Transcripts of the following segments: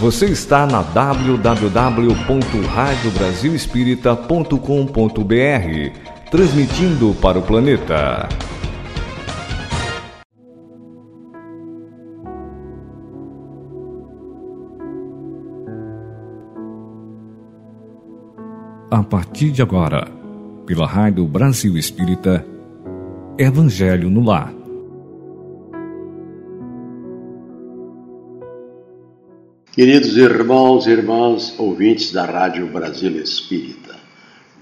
Você está na www.radiobrasilespírita.com.br, transmitindo para o planeta. A partir de agora, pela Rádio Brasil Espírita, Evangelho no Lar Queridos irmãos e irmãs ouvintes da Rádio Brasil Espírita,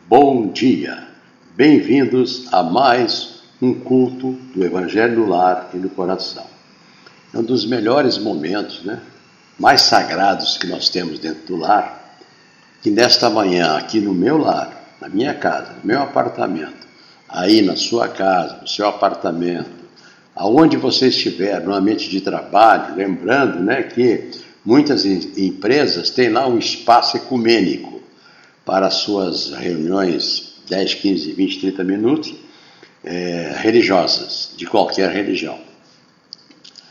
bom dia! Bem-vindos a mais um culto do Evangelho no Lar e no Coração. É um dos melhores momentos, né? mais sagrados que nós temos dentro do lar, que nesta manhã, aqui no meu lar, na minha casa, no meu apartamento, aí na sua casa, no seu apartamento, aonde você estiver, no ambiente de trabalho, lembrando né, que Muitas empresas têm lá um espaço ecumênico para suas reuniões 10, 15, 20, 30 minutos é, religiosas, de qualquer religião.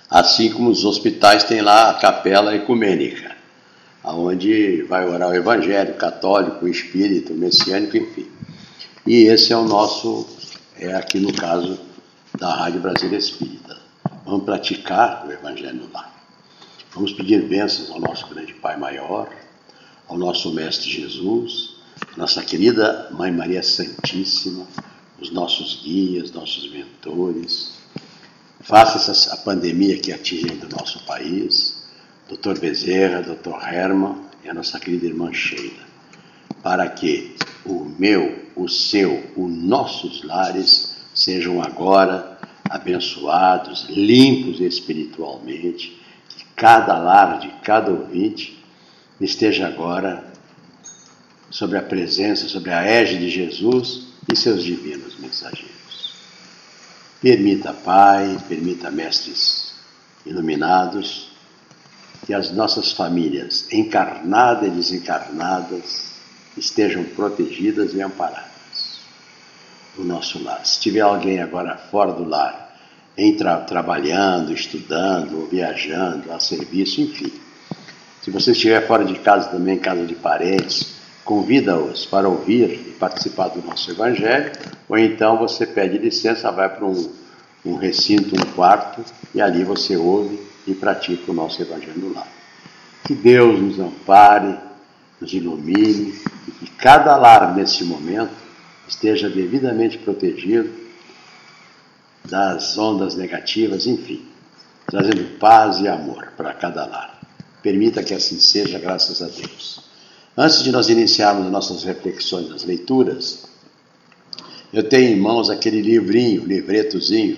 Assim como os hospitais têm lá a capela ecumênica, onde vai orar o evangelho católico, espírito, messiânico, enfim. E esse é o nosso, é aqui no caso da Rádio Brasília Espírita. Vamos praticar o evangelho lá. Vamos pedir bênçãos ao nosso grande Pai Maior, ao nosso Mestre Jesus, nossa querida Mãe Maria Santíssima, os nossos guias, nossos mentores. Faça essa a pandemia que atinge o nosso país, Dr. Bezerra, Dr. Herman e a nossa querida irmã Sheila, para que o meu, o seu, os nossos lares sejam agora abençoados, limpos espiritualmente cada lar de cada ouvinte esteja agora sobre a presença, sobre a égide de Jesus e seus divinos mensageiros. Permita, Pai, permita, mestres iluminados, que as nossas famílias, encarnadas e desencarnadas, estejam protegidas e amparadas no nosso lar. Se tiver alguém agora fora do lar, em tra trabalhando, estudando, viajando, a serviço, enfim. Se você estiver fora de casa também, em casa de parentes, convida-os para ouvir e participar do nosso Evangelho, ou então você pede licença, vai para um, um recinto, um quarto, e ali você ouve e pratica o nosso Evangelho lar. Que Deus nos ampare, nos ilumine, e que cada lar nesse momento esteja devidamente protegido das ondas negativas, enfim, trazendo paz e amor para cada lar. Permita que assim seja, graças a Deus. Antes de nós iniciarmos nossas reflexões, as leituras, eu tenho em mãos aquele livrinho, livretozinho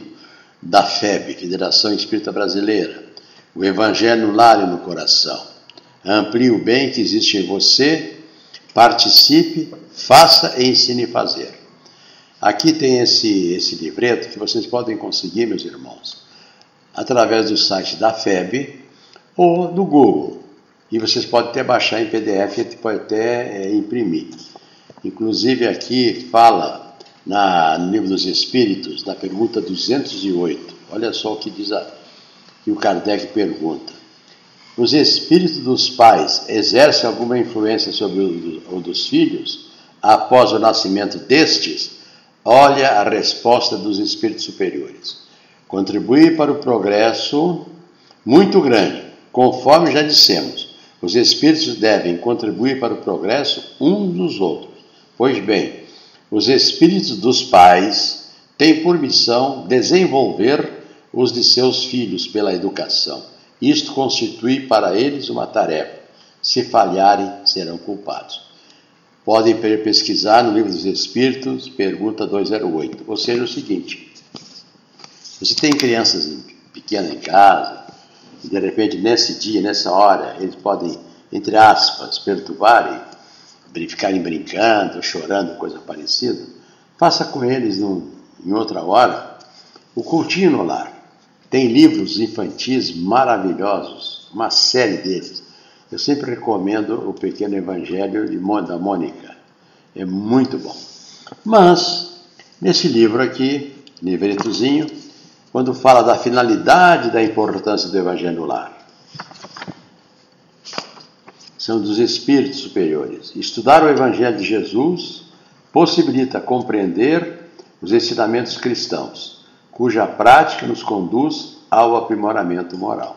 da FEB, Federação Espírita Brasileira, o Evangelho no Lar e no Coração. Amplie o bem que existe em você, participe, faça e ensine a fazer. Aqui tem esse, esse livreto que vocês podem conseguir, meus irmãos, através do site da FEB ou do Google. E vocês podem até baixar em PDF e pode até é, imprimir. Inclusive aqui fala na, no livro dos Espíritos, na pergunta 208. Olha só o que diz a, que o Kardec pergunta. Os espíritos dos pais exercem alguma influência sobre o, o dos filhos após o nascimento destes? Olha a resposta dos espíritos superiores. Contribuir para o progresso muito grande, conforme já dissemos. Os espíritos devem contribuir para o progresso uns dos outros. Pois bem, os espíritos dos pais têm por missão desenvolver os de seus filhos pela educação. Isto constitui para eles uma tarefa. Se falharem, serão culpados. Podem pesquisar no Livro dos Espíritos, pergunta 208. Ou seja, o seguinte: você tem crianças pequenas em casa, e de repente nesse dia, nessa hora, eles podem, entre aspas, perturbar e ficarem brincando, chorando, coisa parecida. Faça com eles num, em outra hora o cultinho no lar. Tem livros infantis maravilhosos, uma série deles. Eu sempre recomendo o Pequeno Evangelho de da Mônica. É muito bom. Mas, nesse livro aqui, livretozinho, quando fala da finalidade da importância do Evangelho lar, são dos espíritos superiores. Estudar o Evangelho de Jesus possibilita compreender os ensinamentos cristãos, cuja prática nos conduz ao aprimoramento moral.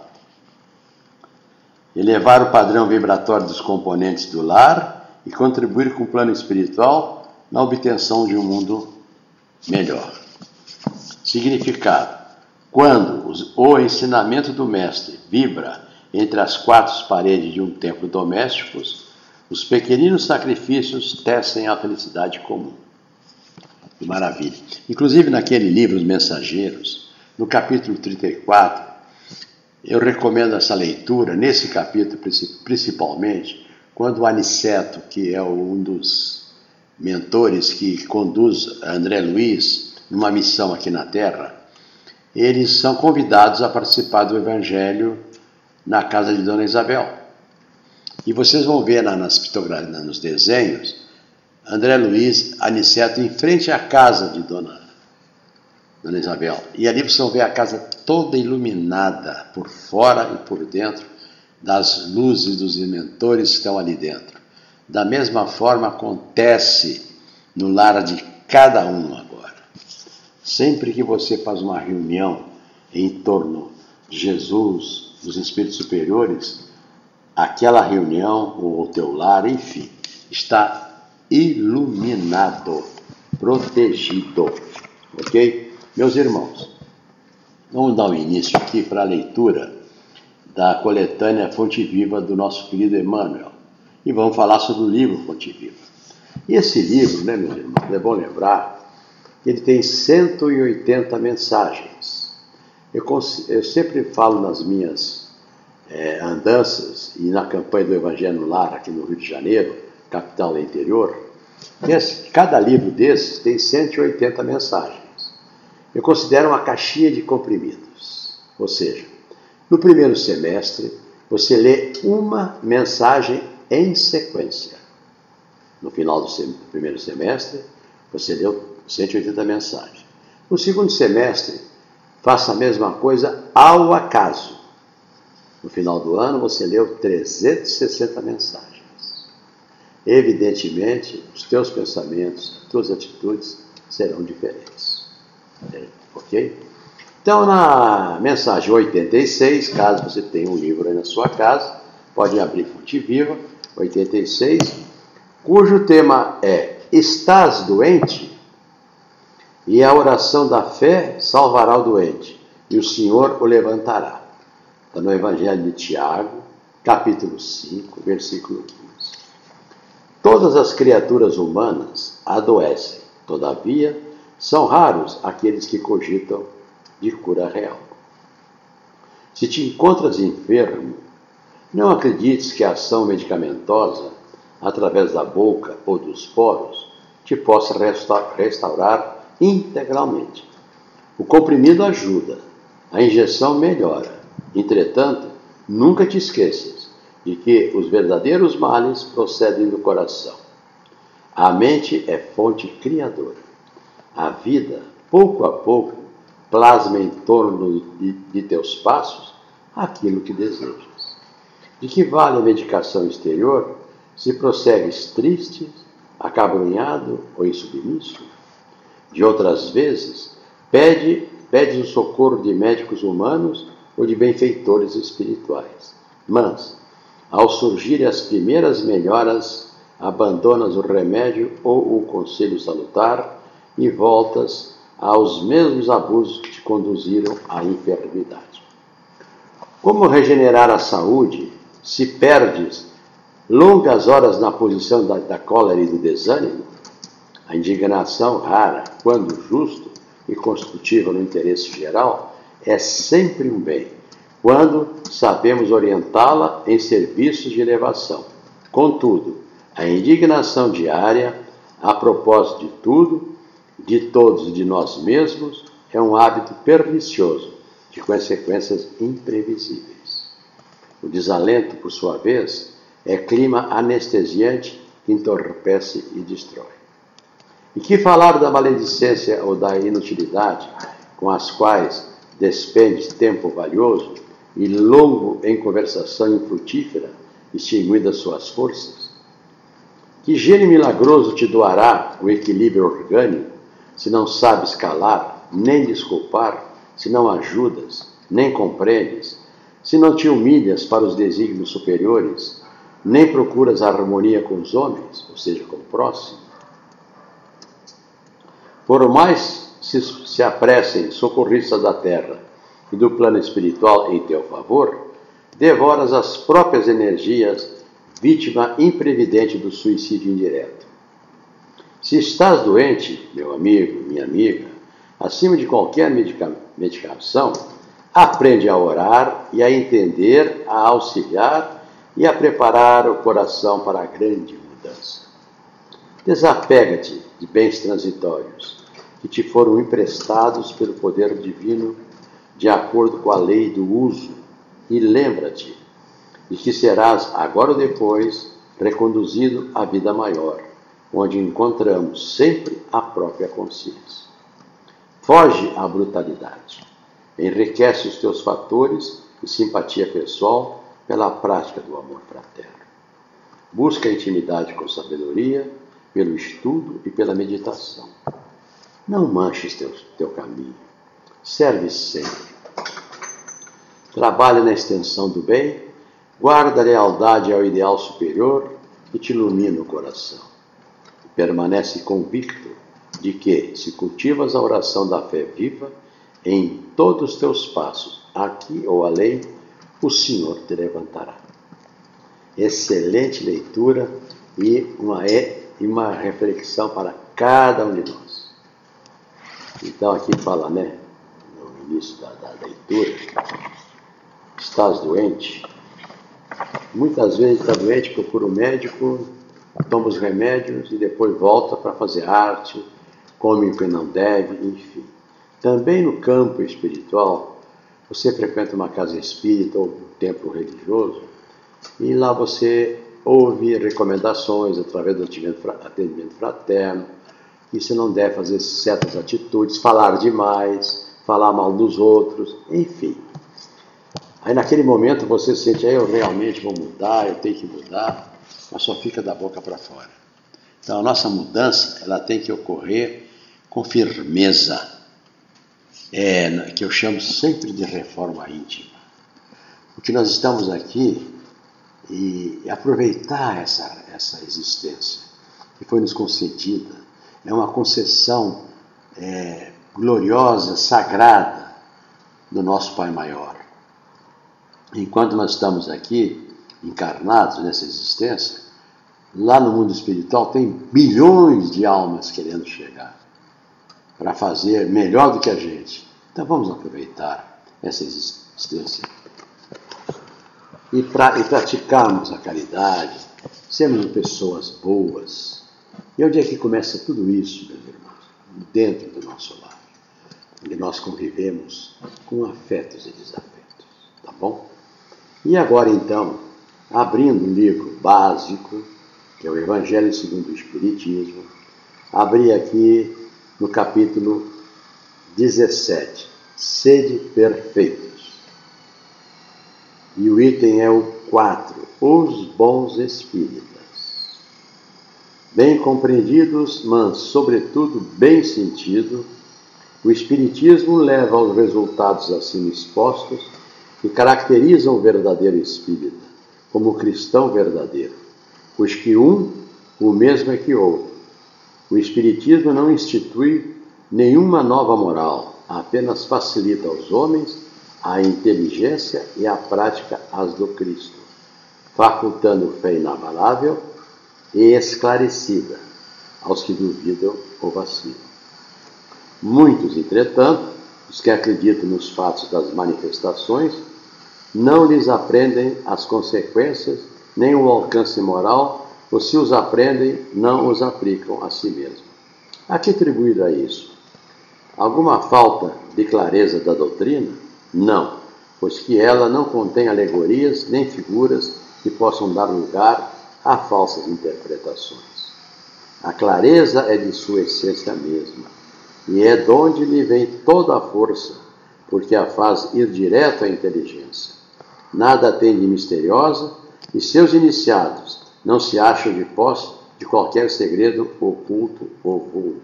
Elevar o padrão vibratório dos componentes do lar e contribuir com o plano espiritual na obtenção de um mundo melhor. Significado: quando o ensinamento do Mestre vibra entre as quatro paredes de um templo doméstico, os pequeninos sacrifícios tecem a felicidade comum. Que maravilha. Inclusive naquele livro, Os Mensageiros, no capítulo 34, eu recomendo essa leitura, nesse capítulo principalmente, quando o Aniceto, que é um dos mentores que conduz André Luiz numa missão aqui na Terra, eles são convidados a participar do Evangelho na casa de Dona Isabel. E vocês vão ver nas pictogramas, nos desenhos, André Luiz Aniceto em frente à casa de Dona, Dona Isabel. E ali vocês vão ver a casa toda iluminada por fora e por dentro das luzes dos mentores que estão ali dentro. Da mesma forma acontece no lar de cada um agora. Sempre que você faz uma reunião em torno de Jesus, dos espíritos superiores, aquela reunião, ou o teu lar, enfim, está iluminado, protegido. Ok? Meus irmãos, vamos dar um início aqui para a leitura da coletânea Fonte Viva do nosso querido Emmanuel. E vamos falar sobre o livro Fonte Viva. E esse livro, né, meus irmãos, é bom lembrar que ele tem 180 mensagens eu, eu sempre falo nas minhas é, andanças e na campanha do Evangelho Lar, aqui no Rio de Janeiro, capital do interior, esse, cada livro desses tem 180 mensagens. Eu considero uma caixinha de comprimidos. Ou seja, no primeiro semestre, você lê uma mensagem em sequência. No final do primeiro semestre, você leu 180 mensagens. No segundo semestre, Faça a mesma coisa ao acaso. No final do ano você leu 360 mensagens. Evidentemente, os teus pensamentos, as tuas atitudes serão diferentes. É, ok? Então, na mensagem 86, caso você tenha um livro aí na sua casa, pode abrir Fonte Viva, 86, cujo tema é Estás doente? E a oração da fé salvará o doente, e o Senhor o levantará. Está no Evangelho de Tiago, capítulo 5, versículo 15. Todas as criaturas humanas adoecem, todavia, são raros aqueles que cogitam de cura real. Se te encontras enfermo, não acredites que a ação medicamentosa, através da boca ou dos poros, te possa restaurar integralmente. O comprimido ajuda, a injeção melhora. Entretanto, nunca te esqueças de que os verdadeiros males procedem do coração. A mente é fonte criadora. A vida, pouco a pouco, plasma em torno de, de teus passos aquilo que desejas. De que vale a medicação exterior se prossegues triste, acabrunhado ou insubmisso? De outras vezes, pede, pede o socorro de médicos humanos ou de benfeitores espirituais. Mas, ao surgirem as primeiras melhoras, abandonas o remédio ou o conselho salutar e voltas aos mesmos abusos que te conduziram à enfermidade. Como regenerar a saúde se perdes longas horas na posição da, da cólera e do desânimo? A indignação rara, quando justo e construtiva no interesse geral, é sempre um bem, quando sabemos orientá-la em serviços de elevação. Contudo, a indignação diária, a propósito de tudo, de todos e de nós mesmos, é um hábito pernicioso, de consequências imprevisíveis. O desalento, por sua vez, é clima anestesiante que entorpece e destrói. E que falar da maledicência ou da inutilidade com as quais despendes tempo valioso e longo em conversação infrutífera, extinguindo as suas forças? Que gênio milagroso te doará o equilíbrio orgânico se não sabes calar, nem desculpar, se não ajudas, nem compreendes, se não te humilhas para os desígnios superiores, nem procuras a harmonia com os homens, ou seja, com o próximo? Por mais se, se apressem socorristas da terra e do plano espiritual em teu favor, devoras as próprias energias, vítima imprevidente do suicídio indireto. Se estás doente, meu amigo, minha amiga, acima de qualquer medica medicação, aprende a orar e a entender, a auxiliar e a preparar o coração para a grande mudança. Desapega-te de bens transitórios que te foram emprestados pelo poder divino de acordo com a lei do uso e lembra-te de que serás, agora ou depois, reconduzido à vida maior, onde encontramos sempre a própria consciência. Foge à brutalidade, enriquece os teus fatores de simpatia pessoal pela prática do amor fraterno. Busca a intimidade com sabedoria, pelo estudo e pela meditação. Não manches teu, teu caminho, serve sempre Trabalha na extensão do bem, guarda a lealdade ao ideal superior que te ilumina o coração. Permanece convicto de que, se cultivas a oração da fé viva, em todos os teus passos, aqui ou além, o Senhor te levantará. Excelente leitura e uma, e uma reflexão para cada um de nós. Então, aqui fala, né, no início da, da leitura, estás doente. Muitas vezes está doente, procura o um médico, toma os remédios e depois volta para fazer arte, come o que não deve, enfim. Também no campo espiritual, você frequenta uma casa espírita ou um templo religioso e lá você ouve recomendações através do atendimento fraterno, que você não deve fazer certas atitudes, falar demais, falar mal dos outros, enfim. Aí naquele momento você sente, aí eu realmente vou mudar, eu tenho que mudar, mas só fica da boca para fora. Então a nossa mudança ela tem que ocorrer com firmeza, é, que eu chamo sempre de reforma íntima. Porque nós estamos aqui e aproveitar essa, essa existência que foi nos concedida é uma concessão é, gloriosa, sagrada do nosso Pai Maior enquanto nós estamos aqui encarnados nessa existência, lá no mundo espiritual tem bilhões de almas querendo chegar para fazer melhor do que a gente. Então vamos aproveitar essa existência e, pra, e praticarmos a caridade, sermos pessoas boas. E onde é que começa tudo isso, meus irmãos? Dentro do nosso lar, onde nós convivemos com afetos e desafetos. Tá bom? E agora então, abrindo o livro básico, que é o Evangelho segundo o Espiritismo, abri aqui no capítulo 17, Sede Perfeitos. E o item é o 4, Os Bons Espíritas. Bem compreendidos, mas sobretudo bem sentido, o Espiritismo leva aos resultados acima expostos que caracterizam o verdadeiro espírita, como o cristão verdadeiro, pois que um o mesmo é que outro. O Espiritismo não institui nenhuma nova moral, apenas facilita aos homens a inteligência e a prática as do Cristo, facultando fé inabalável e esclarecida aos que duvidam ou vacilam. Muitos, entretanto, os que acreditam nos fatos das manifestações, não lhes aprendem as consequências, nem o alcance moral, ou se os aprendem, não os aplicam a si mesmos. A que atribuir a isso? Alguma falta de clareza da doutrina? Não, pois que ela não contém alegorias nem figuras que possam dar lugar a falsas interpretações. A clareza é de sua essência mesma, e é de onde lhe vem toda a força, porque a faz ir direto à inteligência nada tem de misteriosa, e seus iniciados não se acham de posse de qualquer segredo oculto ou vulgo.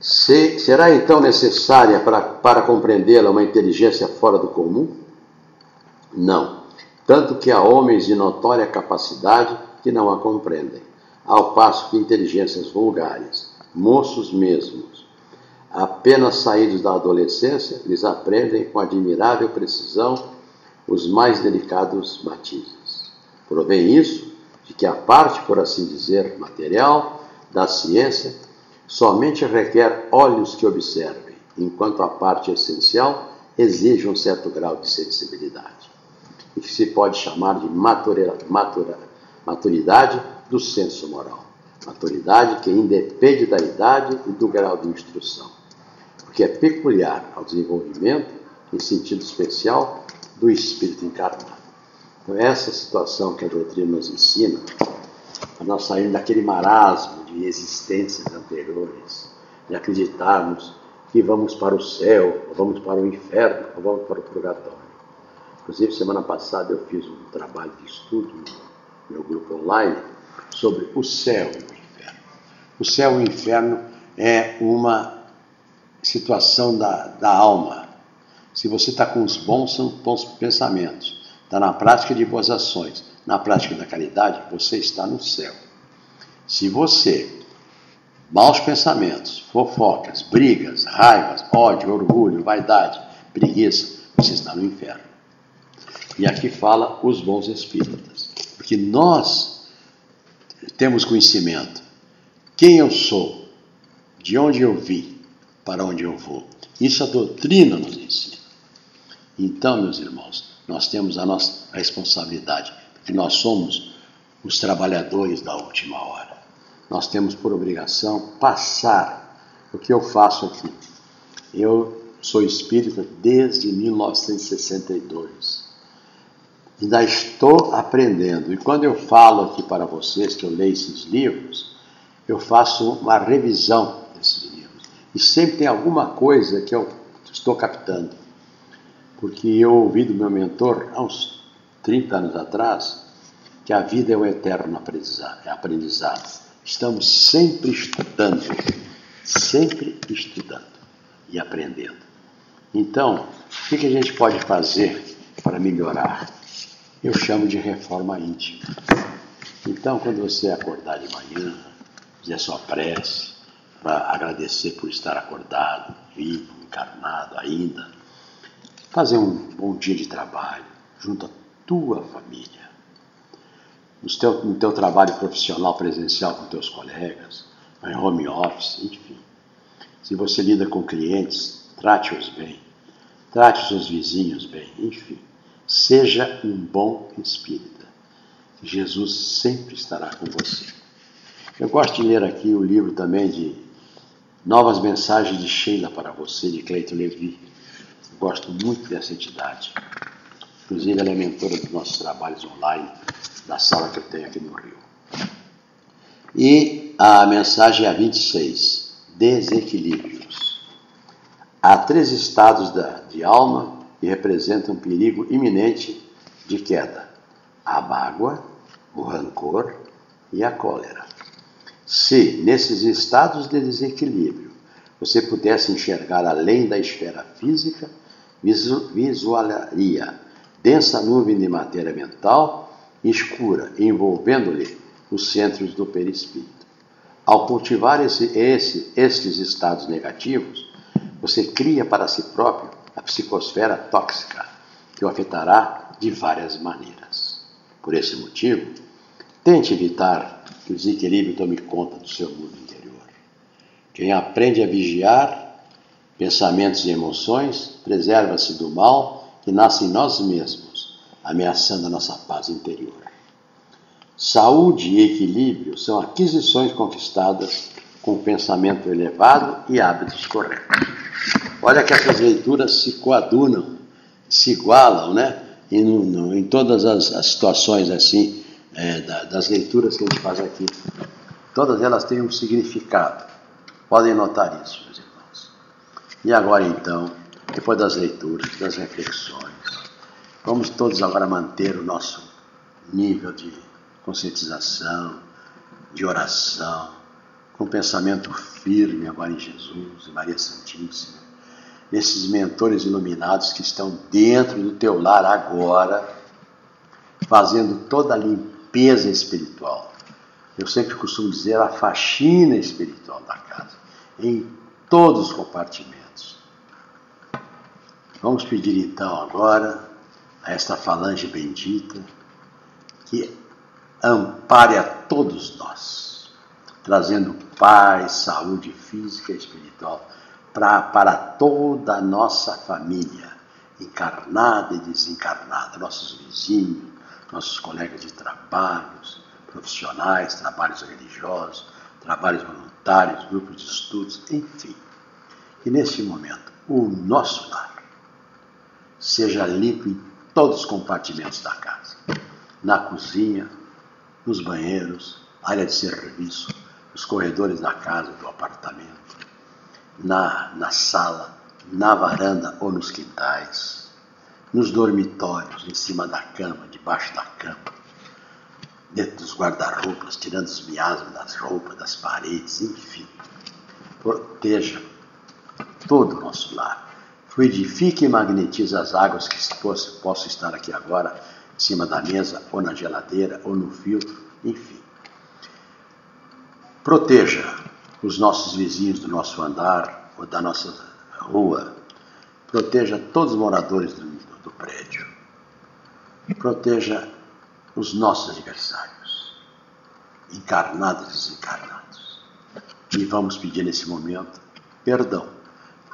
Se, será então necessária para, para compreendê-la uma inteligência fora do comum? Não, tanto que há homens de notória capacidade que não a compreendem, ao passo que inteligências vulgares, moços mesmos, apenas saídos da adolescência, lhes aprendem com admirável precisão os mais delicados matizes. Provém isso de que a parte, por assim dizer, material da ciência somente requer olhos que observem, enquanto a parte essencial exige um certo grau de sensibilidade, e que se pode chamar de maturidade do senso moral. Maturidade que independe da idade e do grau de instrução, porque é peculiar ao desenvolvimento, em sentido especial, do espírito encarnado. Então, essa situação que a doutrina nos ensina, para nós sairmos daquele marasmo de existências anteriores, de acreditarmos que vamos para o céu, ou vamos para o inferno, ou vamos para o purgatório. Inclusive, semana passada eu fiz um trabalho de estudo no meu grupo online sobre o céu e o inferno. O céu e o inferno é uma situação da, da alma. Se você está com os bons, bons pensamentos, está na prática de boas ações, na prática da caridade, você está no céu. Se você, maus pensamentos, fofocas, brigas, raivas, ódio, orgulho, vaidade, preguiça, você está no inferno. E aqui fala os bons espíritas. Porque nós temos conhecimento. Quem eu sou, de onde eu vim, para onde eu vou. Isso a doutrina nos ensina. Então, meus irmãos, nós temos a nossa responsabilidade, porque nós somos os trabalhadores da última hora. Nós temos por obrigação passar o que eu faço aqui. Eu sou espírita desde 1962 ainda estou aprendendo. E quando eu falo aqui para vocês que eu leio esses livros, eu faço uma revisão desses livros. E sempre tem alguma coisa que eu estou captando. Porque eu ouvi do meu mentor, há uns 30 anos atrás, que a vida é um eterno aprendizado. É aprendizado. Estamos sempre estudando, sempre estudando e aprendendo. Então, o que a gente pode fazer para melhorar? eu chamo de reforma íntima. Então, quando você acordar de manhã, fizer sua prece, para agradecer por estar acordado, vivo, encarnado ainda, fazer um bom dia de trabalho junto à tua família, no teu, no teu trabalho profissional presencial com teus colegas, em home office, enfim. Se você lida com clientes, trate-os bem, trate os seus vizinhos bem, enfim. Seja um bom espírita. Jesus sempre estará com você. Eu gosto de ler aqui o livro também de Novas Mensagens de Sheila para você, de Cleito Levi. Gosto muito dessa entidade. Inclusive, ela é mentora dos nossos trabalhos online, da sala que eu tenho aqui no Rio. E a mensagem é a 26, desequilíbrios. Há três estados da, de alma e representa um perigo iminente de queda: a mágoa, o rancor e a cólera. Se, nesses estados de desequilíbrio, você pudesse enxergar além da esfera física, visualizaria densa nuvem de matéria mental escura, envolvendo-lhe os centros do perispírito. Ao cultivar esse, esse, estes estados negativos, você cria para si próprio a psicosfera tóxica, que o afetará de várias maneiras. Por esse motivo, tente evitar que o desequilíbrio tome conta do seu mundo interior. Quem aprende a vigiar pensamentos e emoções preserva-se do mal que nasce em nós mesmos, ameaçando a nossa paz interior. Saúde e equilíbrio são aquisições conquistadas com pensamento elevado e hábitos corretos. Olha que essas leituras se coadunam, se igualam, né? E no, no, em todas as, as situações assim, é, da, das leituras que a gente faz aqui, todas elas têm um significado. Podem notar isso, meus irmãos. E agora então, depois das leituras, das reflexões, Vamos todos agora manter o nosso nível de conscientização, de oração, com pensamento firme agora em Jesus e Maria Santíssima, nesses mentores iluminados que estão dentro do teu lar agora, fazendo toda a limpeza espiritual. Eu sempre costumo dizer a faxina espiritual da casa, em todos os compartimentos. Vamos pedir então agora a esta falange bendita que ampare a todos nós, trazendo paz, saúde física e espiritual pra, para toda a nossa família, encarnada e desencarnada, nossos vizinhos, nossos colegas de trabalhos, profissionais, trabalhos religiosos, trabalhos voluntários, grupos de estudos, enfim. Que neste momento o nosso lar seja limpo em todos os compartimentos da casa na cozinha, nos banheiros, área de serviço, nos corredores da casa, do apartamento, na, na sala, na varanda ou nos quintais, nos dormitórios, em cima da cama, debaixo da cama, dentro dos guarda-roupas, tirando os miasmas das roupas, das paredes, enfim. Proteja todo o nosso lar. Fluidifique e magnetize as águas que possam estar aqui agora em cima da mesa, ou na geladeira, ou no filtro, enfim. Proteja os nossos vizinhos do nosso andar ou da nossa rua. Proteja todos os moradores do, do prédio. Proteja os nossos adversários, encarnados e desencarnados. E vamos pedir nesse momento perdão,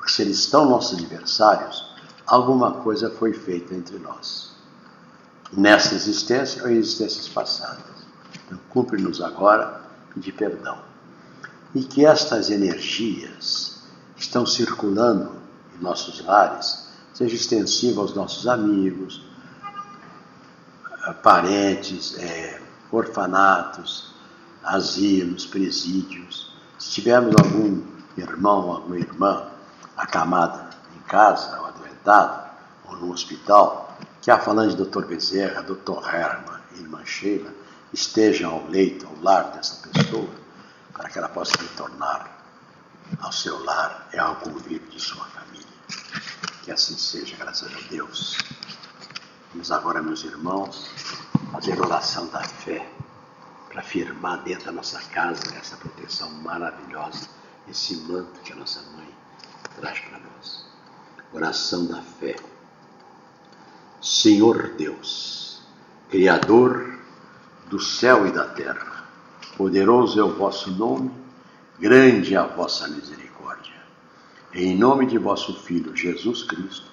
porque se eles estão nossos adversários, alguma coisa foi feita entre nós nessa existência ou em existências passadas. Então, cumpre-nos agora pedir perdão. E que estas energias que estão circulando em nossos lares sejam extensivas aos nossos amigos, parentes, é, orfanatos, asilos, presídios. Se tivermos algum irmão, alguma irmã acamada em casa, ou adoentado, ou no hospital, que a falange do Dr. Bezerra, Dr. Herman e irmã Sheila estejam ao leito, ao lar dessa pessoa, para que ela possa retornar ao seu lar e ao convívio de sua família. Que assim seja, graças a Deus. Vamos agora, meus irmãos, fazer oração da fé para afirmar dentro da nossa casa essa proteção maravilhosa, esse manto que a nossa mãe traz para nós. Oração da fé. Senhor Deus, Criador do céu e da terra, poderoso é o vosso nome, grande é a vossa misericórdia. Em nome de vosso Filho Jesus Cristo,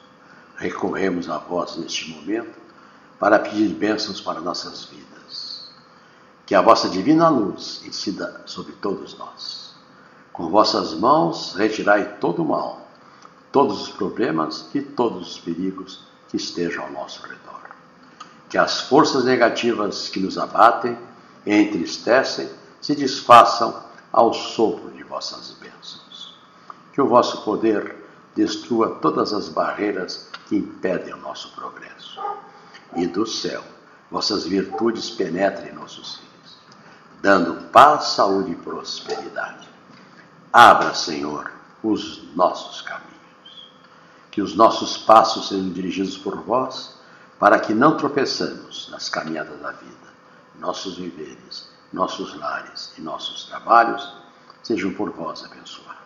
recorremos a vós neste momento para pedir bênçãos para nossas vidas. Que a vossa divina luz incida sobre todos nós. Com vossas mãos retirai todo o mal, todos os problemas e todos os perigos que estejam ao nosso redor. Que as forças negativas que nos abatem e entristecem se desfaçam ao sopro de vossas bênçãos. Que o vosso poder destrua todas as barreiras que impedem o nosso progresso. E do céu, vossas virtudes penetrem nossos filhos, dando paz, saúde e prosperidade. Abra, Senhor, os nossos caminhos que os nossos passos sejam dirigidos por vós, para que não tropeçamos nas caminhadas da vida. Nossos viveres, nossos lares e nossos trabalhos sejam por vós abençoados.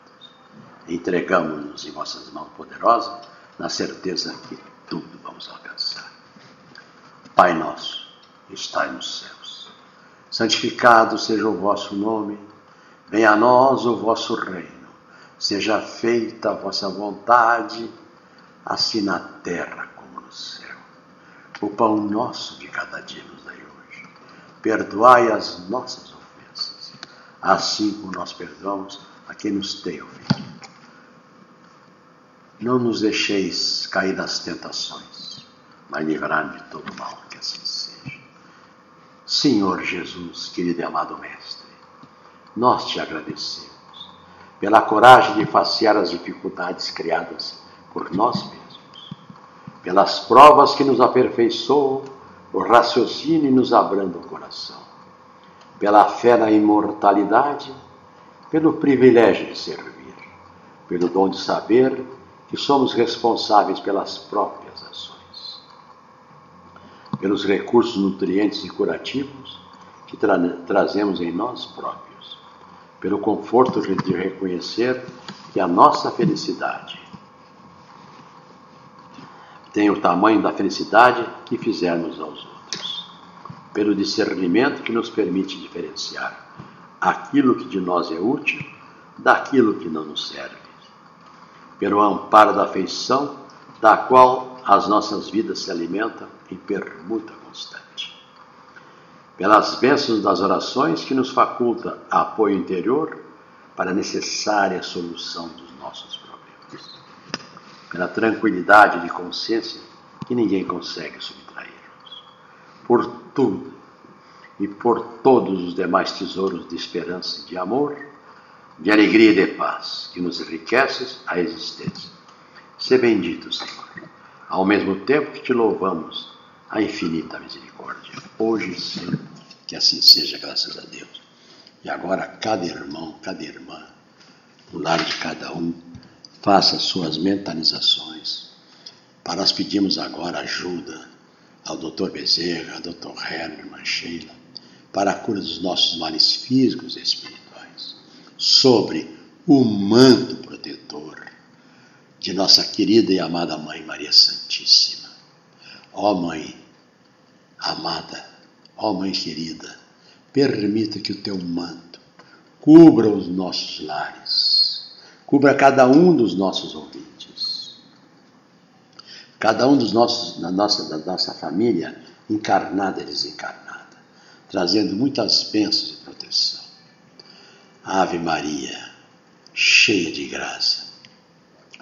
Entregamos-nos em vossas mãos poderosas, na certeza que tudo vamos alcançar. Pai nosso, que estai nos céus, santificado seja o vosso nome, venha a nós o vosso reino, seja feita a vossa vontade assim na terra como no céu. O pão nosso de cada dia nos dai hoje. Perdoai as nossas ofensas, assim como nós perdoamos a quem nos tem ofendido. Não nos deixeis cair nas tentações, mas livrai-nos de todo mal, que assim seja. Senhor Jesus, querido e amado Mestre, nós te agradecemos pela coragem de facear as dificuldades criadas por nós mesmos pelas provas que nos aperfeiçoam o raciocínio e nos abranda o coração, pela fé na imortalidade, pelo privilégio de servir, pelo dom de saber que somos responsáveis pelas próprias ações, pelos recursos nutrientes e curativos que tra trazemos em nós próprios, pelo conforto de reconhecer que a nossa felicidade tem o tamanho da felicidade que fizermos aos outros, pelo discernimento que nos permite diferenciar aquilo que de nós é útil daquilo que não nos serve, pelo amparo da afeição da qual as nossas vidas se alimentam em permuta constante, pelas bênçãos das orações que nos faculta apoio interior para a necessária solução dos nossos problemas pela tranquilidade de consciência que ninguém consegue subtrair-nos. Por tudo e por todos os demais tesouros de esperança e de amor, de alegria e de paz, que nos enriqueces a existência. Se bendito, Senhor, ao mesmo tempo que te louvamos a infinita misericórdia, hoje sempre, que assim seja, graças a Deus. E agora, cada irmão, cada irmã, no lar de cada um, faça suas mentalizações. Para nós pedimos agora ajuda ao Dr. Bezerra, ao Dr. Herman, Sheila, para a cura dos nossos males físicos e espirituais, sobre o manto protetor de nossa querida e amada Mãe Maria Santíssima. Ó Mãe amada, ó Mãe querida, permita que o teu manto cubra os nossos lares Cubra cada um dos nossos ouvintes. Cada um dos nossos, da nossa, da nossa família, encarnada e desencarnada, trazendo muitas bênçãos e proteção. Ave Maria, cheia de graça,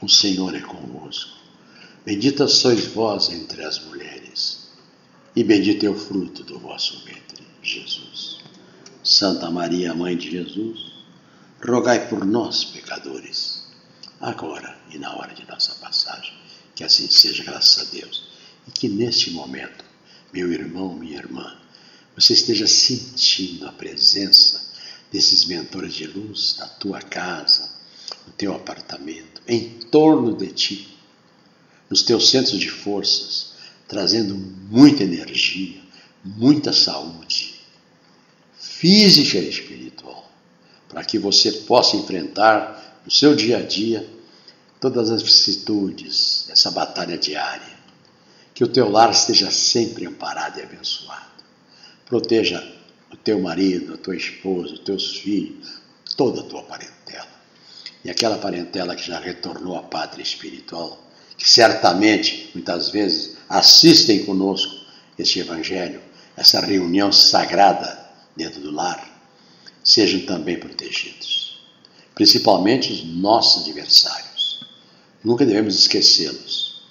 o Senhor é convosco. Bendita sois vós entre as mulheres, e bendito é o fruto do vosso ventre, Jesus. Santa Maria, Mãe de Jesus, rogai por nós, pecadores, agora e na hora de nossa passagem. Que assim seja, graças a Deus. E que neste momento, meu irmão, minha irmã, você esteja sentindo a presença desses mentores de luz na tua casa, no teu apartamento, em torno de ti, nos teus centros de forças, trazendo muita energia, muita saúde física e espiritual para que você possa enfrentar no seu dia a dia todas as vicissitudes, essa batalha diária. Que o teu lar esteja sempre amparado e abençoado. Proteja o teu marido, a tua esposa, os teus filhos, toda a tua parentela. E aquela parentela que já retornou à pátria espiritual, que certamente, muitas vezes, assistem conosco este Evangelho, essa reunião sagrada dentro do lar sejam também protegidos, principalmente os nossos adversários. Nunca devemos esquecê-los,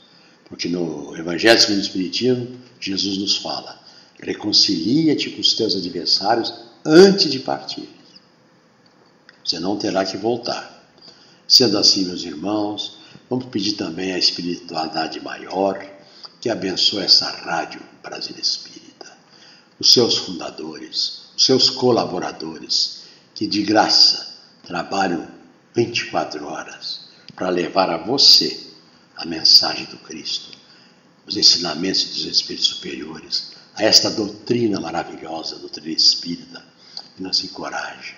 porque no Evangelho segundo o Espiritismo, Jesus nos fala: reconcilia-te com os teus adversários antes de partir. Você não terá que voltar. Sendo assim, meus irmãos, vamos pedir também a espiritualidade maior que abençoe essa rádio Brasil Espírita, os seus fundadores, seus colaboradores, que de graça trabalham 24 horas para levar a você a mensagem do Cristo, os ensinamentos dos Espíritos superiores, a esta doutrina maravilhosa, doutrina espírita, que nos encoraja,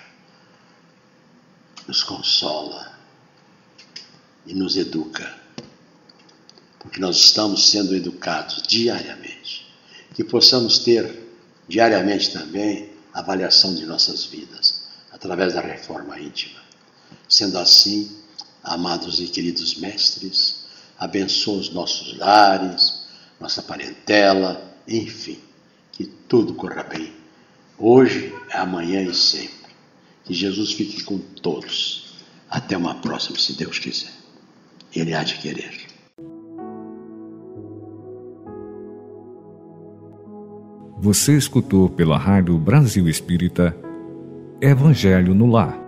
nos consola e nos educa, porque nós estamos sendo educados diariamente, que possamos ter diariamente também avaliação de nossas vidas, através da reforma íntima. Sendo assim, amados e queridos mestres, abençoa os nossos lares, nossa parentela, enfim, que tudo corra bem, hoje, amanhã e sempre. Que Jesus fique com todos. Até uma próxima, se Deus quiser. Ele há de querer. Você escutou pela Rádio Brasil Espírita Evangelho no Lar